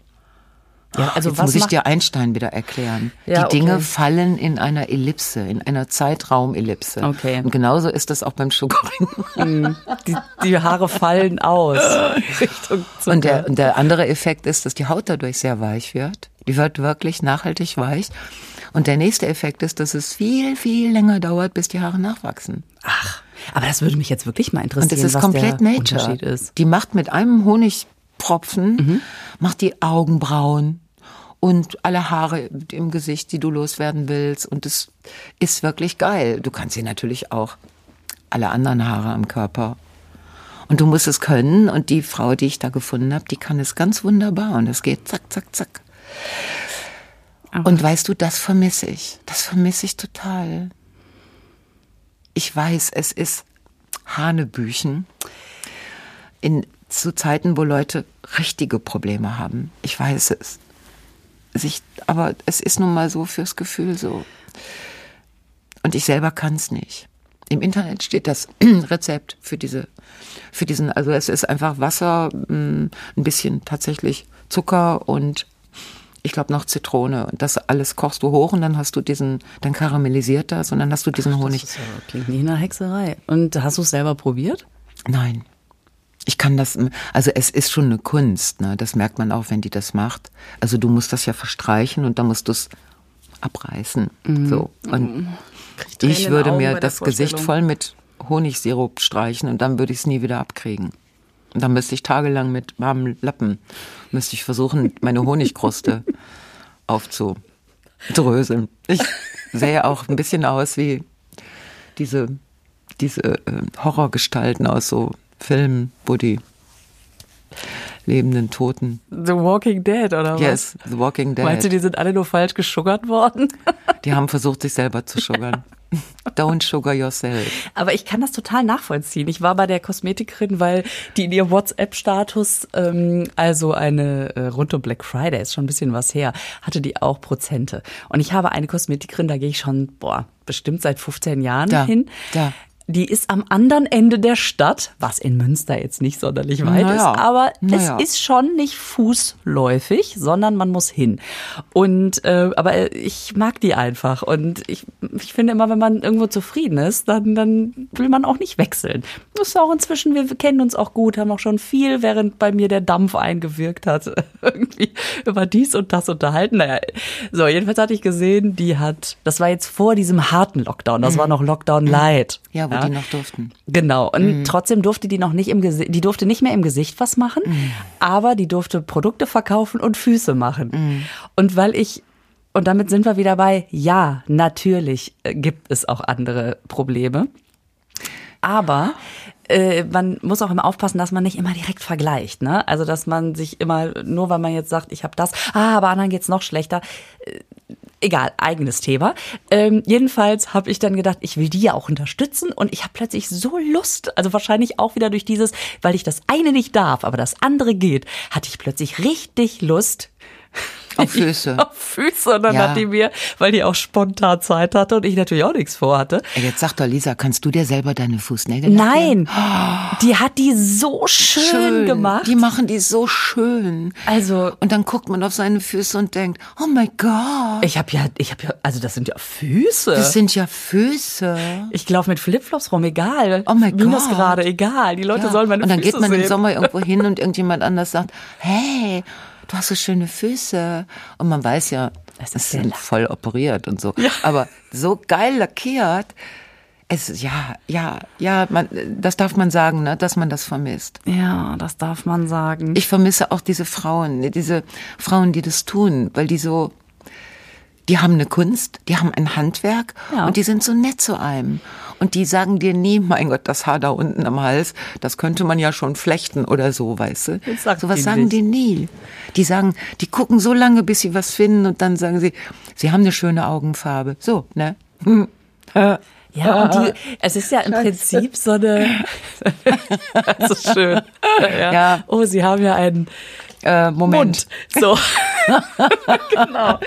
Ja, also Jetzt was muss ich dir Einstein wieder erklären. Ja, die Dinge okay. fallen in einer Ellipse, in einer Zeitraumellipse. Okay. Und genauso ist das auch beim Sugaring. die, die Haare fallen aus (laughs) Richtung Zucker. Und der, und der andere Effekt ist, dass die Haut dadurch sehr weich wird. Die wird wirklich nachhaltig weich. Und der nächste Effekt ist, dass es viel, viel länger dauert, bis die Haare nachwachsen. Ach, aber das würde mich jetzt wirklich mal Und interessieren, das ist was komplett Nature. Die macht mit einem Honigpropfen, macht die Augenbrauen und alle Haare im Gesicht, die du loswerden willst. Und es ist wirklich geil. Du kannst sie natürlich auch alle anderen Haare am Körper. Und du musst es können. Und die Frau, die ich da gefunden habe, die kann es ganz wunderbar. Und es geht zack, zack, zack. Aber und weißt du, das vermisse ich. Das vermisse ich total. Ich weiß, es ist Hanebüchen in zu Zeiten, wo Leute richtige Probleme haben. Ich weiß es. Sich, aber es ist nun mal so fürs Gefühl so. Und ich selber kann es nicht. Im Internet steht das (clears throat) Rezept für diese, für diesen, also es ist einfach Wasser, mm, ein bisschen tatsächlich Zucker und ich glaube noch Zitrone. Und das alles kochst du hoch und dann hast du diesen, dann karamellisiert das und dann hast du diesen Ach, Honig. Das ja, klingt nicht nach Hexerei. Und hast du es selber probiert? Nein. Ich kann das, also es ist schon eine Kunst, ne? Das merkt man auch, wenn die das macht. Also du musst das ja verstreichen und dann musst du es abreißen. Mhm. So. Und ich würde mir das Gesicht voll mit Honigsirup streichen und dann würde ich es nie wieder abkriegen. Und dann müsste ich tagelang mit warmen Lappen, müsste ich versuchen, meine Honigkruste (laughs) aufzudröseln. Ich sehe auch ein bisschen aus wie diese, diese äh, Horrorgestalten aus so Filmen, wo die lebenden Toten. The Walking Dead, oder was? Yes, The Walking Dead. Meinst du, die sind alle nur falsch geschuggert worden? Die haben versucht, sich selber zu suggern. (laughs) Don't sugar yourself. Aber ich kann das total nachvollziehen. Ich war bei der Kosmetikerin, weil die in ihr WhatsApp-Status, ähm, also eine äh, rund um Black Friday, ist schon ein bisschen was her, hatte die auch Prozente. Und ich habe eine Kosmetikerin, da gehe ich schon, boah, bestimmt seit 15 Jahren da, hin. Da die ist am anderen Ende der Stadt, was in Münster jetzt nicht sonderlich weit naja, ist, aber naja. es ist schon nicht fußläufig, sondern man muss hin. Und äh, aber ich mag die einfach und ich, ich finde immer, wenn man irgendwo zufrieden ist, dann, dann will man auch nicht wechseln. Das ist auch inzwischen, wir kennen uns auch gut, haben auch schon viel, während bei mir der Dampf eingewirkt hat, (laughs) irgendwie über dies und das unterhalten. Naja, so, jedenfalls hatte ich gesehen, die hat, das war jetzt vor diesem harten Lockdown, das mhm. war noch Lockdown Light. Ja, wo ja. Die noch durften. Genau. Und mhm. trotzdem durfte die noch nicht im Gesicht, die durfte nicht mehr im Gesicht was machen, mhm. aber die durfte Produkte verkaufen und Füße machen. Mhm. Und weil ich und damit sind wir wieder bei, ja, natürlich äh, gibt es auch andere Probleme. Aber äh, man muss auch immer aufpassen, dass man nicht immer direkt vergleicht. Ne? Also dass man sich immer, nur weil man jetzt sagt, ich habe das, ah, aber anderen geht's noch schlechter. Egal, eigenes Thema. Ähm, jedenfalls habe ich dann gedacht, ich will die ja auch unterstützen und ich habe plötzlich so Lust, also wahrscheinlich auch wieder durch dieses, weil ich das eine nicht darf, aber das andere geht, hatte ich plötzlich richtig Lust, auf (laughs) Füße. Auf Füße. Und dann ja. hat die mir, weil die auch spontan Zeit hatte und ich natürlich auch nichts vorhatte. Jetzt sag doch, Lisa, kannst du dir selber deine Fußnägel Nein. Oh. Die hat die so schön, schön, gemacht. Die machen die so schön. Also. Und dann guckt man auf seine Füße und denkt, oh my God. Ich habe ja, ich habe ja, also das sind ja Füße. Das sind ja Füße. Ich laufe mit Flipflops rum, egal. Oh my God. Minus gerade, egal. Die Leute ja. sollen meine Füße Und dann geht man sehen. im Sommer irgendwo hin und irgendjemand anders sagt, hey, du hast so schöne Füße. Und man weiß ja, es ist voll operiert und so. Ja. Aber so geil lackiert. Es, ja, ja, ja, man, das darf man sagen, ne, dass man das vermisst. Ja, das darf man sagen. Ich vermisse auch diese Frauen, diese Frauen, die das tun, weil die so, die haben eine Kunst, die haben ein Handwerk ja. und die sind so nett zu einem. Und die sagen dir nie, mein Gott, das Haar da unten am Hals, das könnte man ja schon flechten oder so, weißt du? So was sagen nicht. die nie. Die sagen, die gucken so lange, bis sie was finden und dann sagen sie, sie haben eine schöne Augenfarbe. So, ne? (laughs) Ja, und die, es ist ja im Prinzip so eine, (laughs) (laughs) das ist schön. Ja. ja. Oh, Sie haben ja einen äh, Moment. Mund. So. Genau.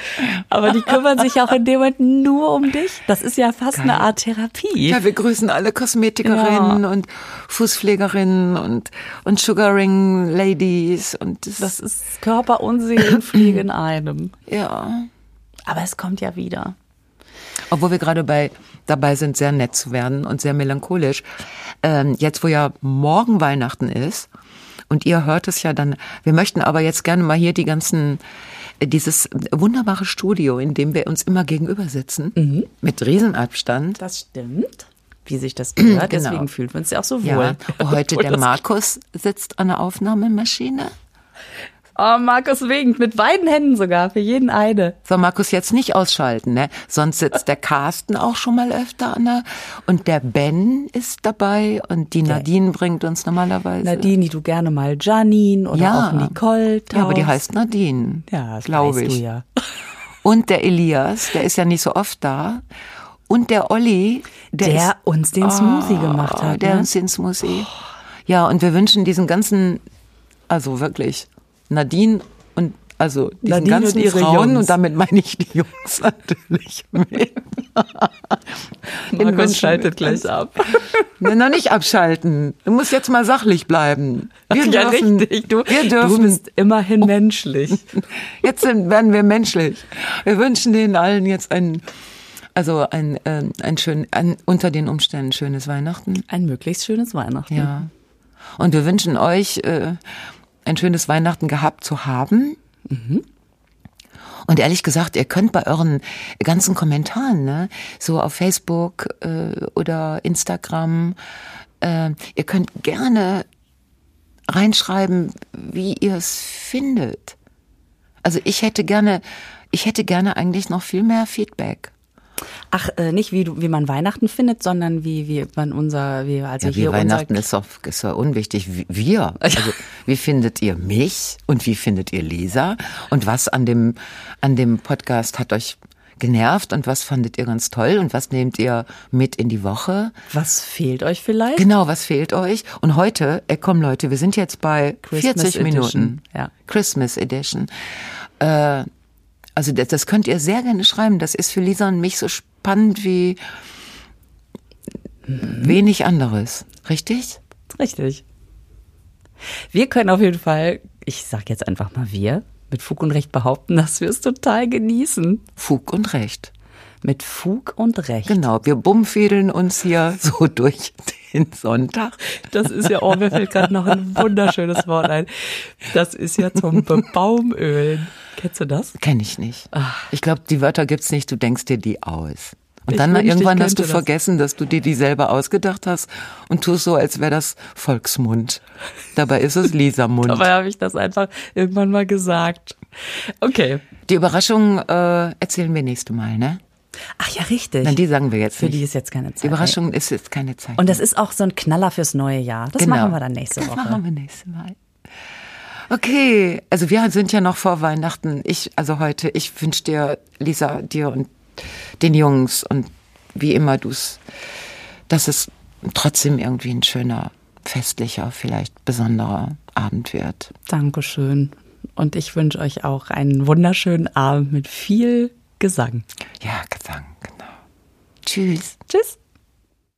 Aber die kümmern sich auch in dem Moment nur um dich. Das ist ja fast Geil. eine Art Therapie. Ja, wir grüßen alle Kosmetikerinnen ja. und Fußpflegerinnen und, und Sugaring Ladies und das, das ist Körper und Seelenpflege in einem. Ja. Aber es kommt ja wieder. Obwohl wir gerade bei dabei sind, sehr nett zu werden und sehr melancholisch. Ähm, jetzt, wo ja morgen Weihnachten ist, und ihr hört es ja dann. Wir möchten aber jetzt gerne mal hier die ganzen äh, dieses wunderbare Studio, in dem wir uns immer gegenüber sitzen, mhm. mit Riesenabstand. Das stimmt. Wie sich das gehört, genau. deswegen fühlt man uns ja auch so wohl. Ja. Heute (laughs) der Markus sitzt an der Aufnahmemaschine. Oh, Markus winkt, mit beiden Händen sogar, für jeden eine. So, Markus jetzt nicht ausschalten, ne? Sonst sitzt der Carsten auch schon mal öfter an der, und der Ben ist dabei und die Nadine bringt uns normalerweise. Nadine, die du gerne mal Janine oder ja. auch Nicole taufst. Ja, aber die heißt Nadine. Ja, glaube ich. Du ja. (laughs) Und der Elias, der ist ja nicht so oft da. Und der Olli, der, Der ist, uns den Smoothie gemacht hat. der ne? uns den Smoothie. Ja, und wir wünschen diesen ganzen, also wirklich, Nadine und also diesen Nadine ganzen und ihre Frauen, Jungs. und damit meine ich die Jungs (laughs) natürlich mit. (laughs) Markus schaltet gleich ab. (laughs) Nee, noch nicht abschalten. Du musst jetzt mal sachlich bleiben. Wir ja, dürfen, richtig. Du, wir du dürfen. bist immerhin menschlich. Jetzt sind, werden wir menschlich. Wir wünschen denen allen jetzt ein, also ein, äh, ein schön, ein, unter den Umständen schönes Weihnachten. Ein möglichst schönes Weihnachten. Ja. Und wir wünschen euch äh, ein schönes Weihnachten gehabt zu haben. Und ehrlich gesagt, ihr könnt bei euren ganzen Kommentaren, ne, so auf Facebook äh, oder Instagram, äh, ihr könnt gerne reinschreiben, wie ihr es findet. Also ich hätte gerne, ich hätte gerne eigentlich noch viel mehr Feedback. Ach, äh, nicht wie, du, wie man Weihnachten findet, sondern wie, wie man unser, wie, also Ja, hier wie Weihnachten unser, ist doch, ist doch unwichtig. Wir. Also, (laughs) wie findet ihr mich und wie findet ihr Lisa? Und was an dem, an dem Podcast hat euch genervt und was fandet ihr ganz toll und was nehmt ihr mit in die Woche? Was fehlt euch vielleicht? Genau, was fehlt euch? Und heute, äh, komm Leute, wir sind jetzt bei Christmas 40 Minuten. Edition, ja. Christmas Edition. Äh, also das, das könnt ihr sehr gerne schreiben. Das ist für Lisa und mich so spannend wie wenig anderes. Richtig? Richtig. Wir können auf jeden Fall, ich sag jetzt einfach mal wir, mit Fug und Recht behaupten, dass wir es total genießen. Fug und Recht. Mit Fug und Recht. Genau, wir bummfädeln uns hier so (laughs) durch den Sonntag. Das ist ja, oh, mir fällt gerade noch ein wunderschönes Wort ein. Das ist ja zum Bebaumölen. Kennst du das? Kenn ich nicht. Ich glaube, die Wörter gibt's nicht, du denkst dir die aus. Und Ich dann wünschte, irgendwann hast du das. vergessen, dass du dir die selber ausgedacht hast und tust so, als wäre das Volksmund. Dabei ist es Lisamund. Dabei habe ich das einfach irgendwann mal gesagt. Okay. Die Überraschung äh, erzählen wir nächste Mal, ne? Ach ja, richtig. Nein, die sagen wir jetzt Für nicht. die ist jetzt keine Zeit. Überraschung ist jetzt keine Zeit. Und das ist auch so ein Knaller fürs neue Jahr. Das Genau. machen wir dann nächste das Woche. machen wir nächste Mal. Okay, also wir sind ja noch vor Weihnachten. Ich, also heute, ich wünsche dir, Lisa, dir und den Jungs und wie immer du's, dass es trotzdem irgendwie ein schöner, festlicher, vielleicht besonderer Abend wird. Dankeschön. Und ich wünsche euch auch einen wunderschönen Abend mit viel Gesang. Ja, Gesang, genau. Tschüss. Tschüss.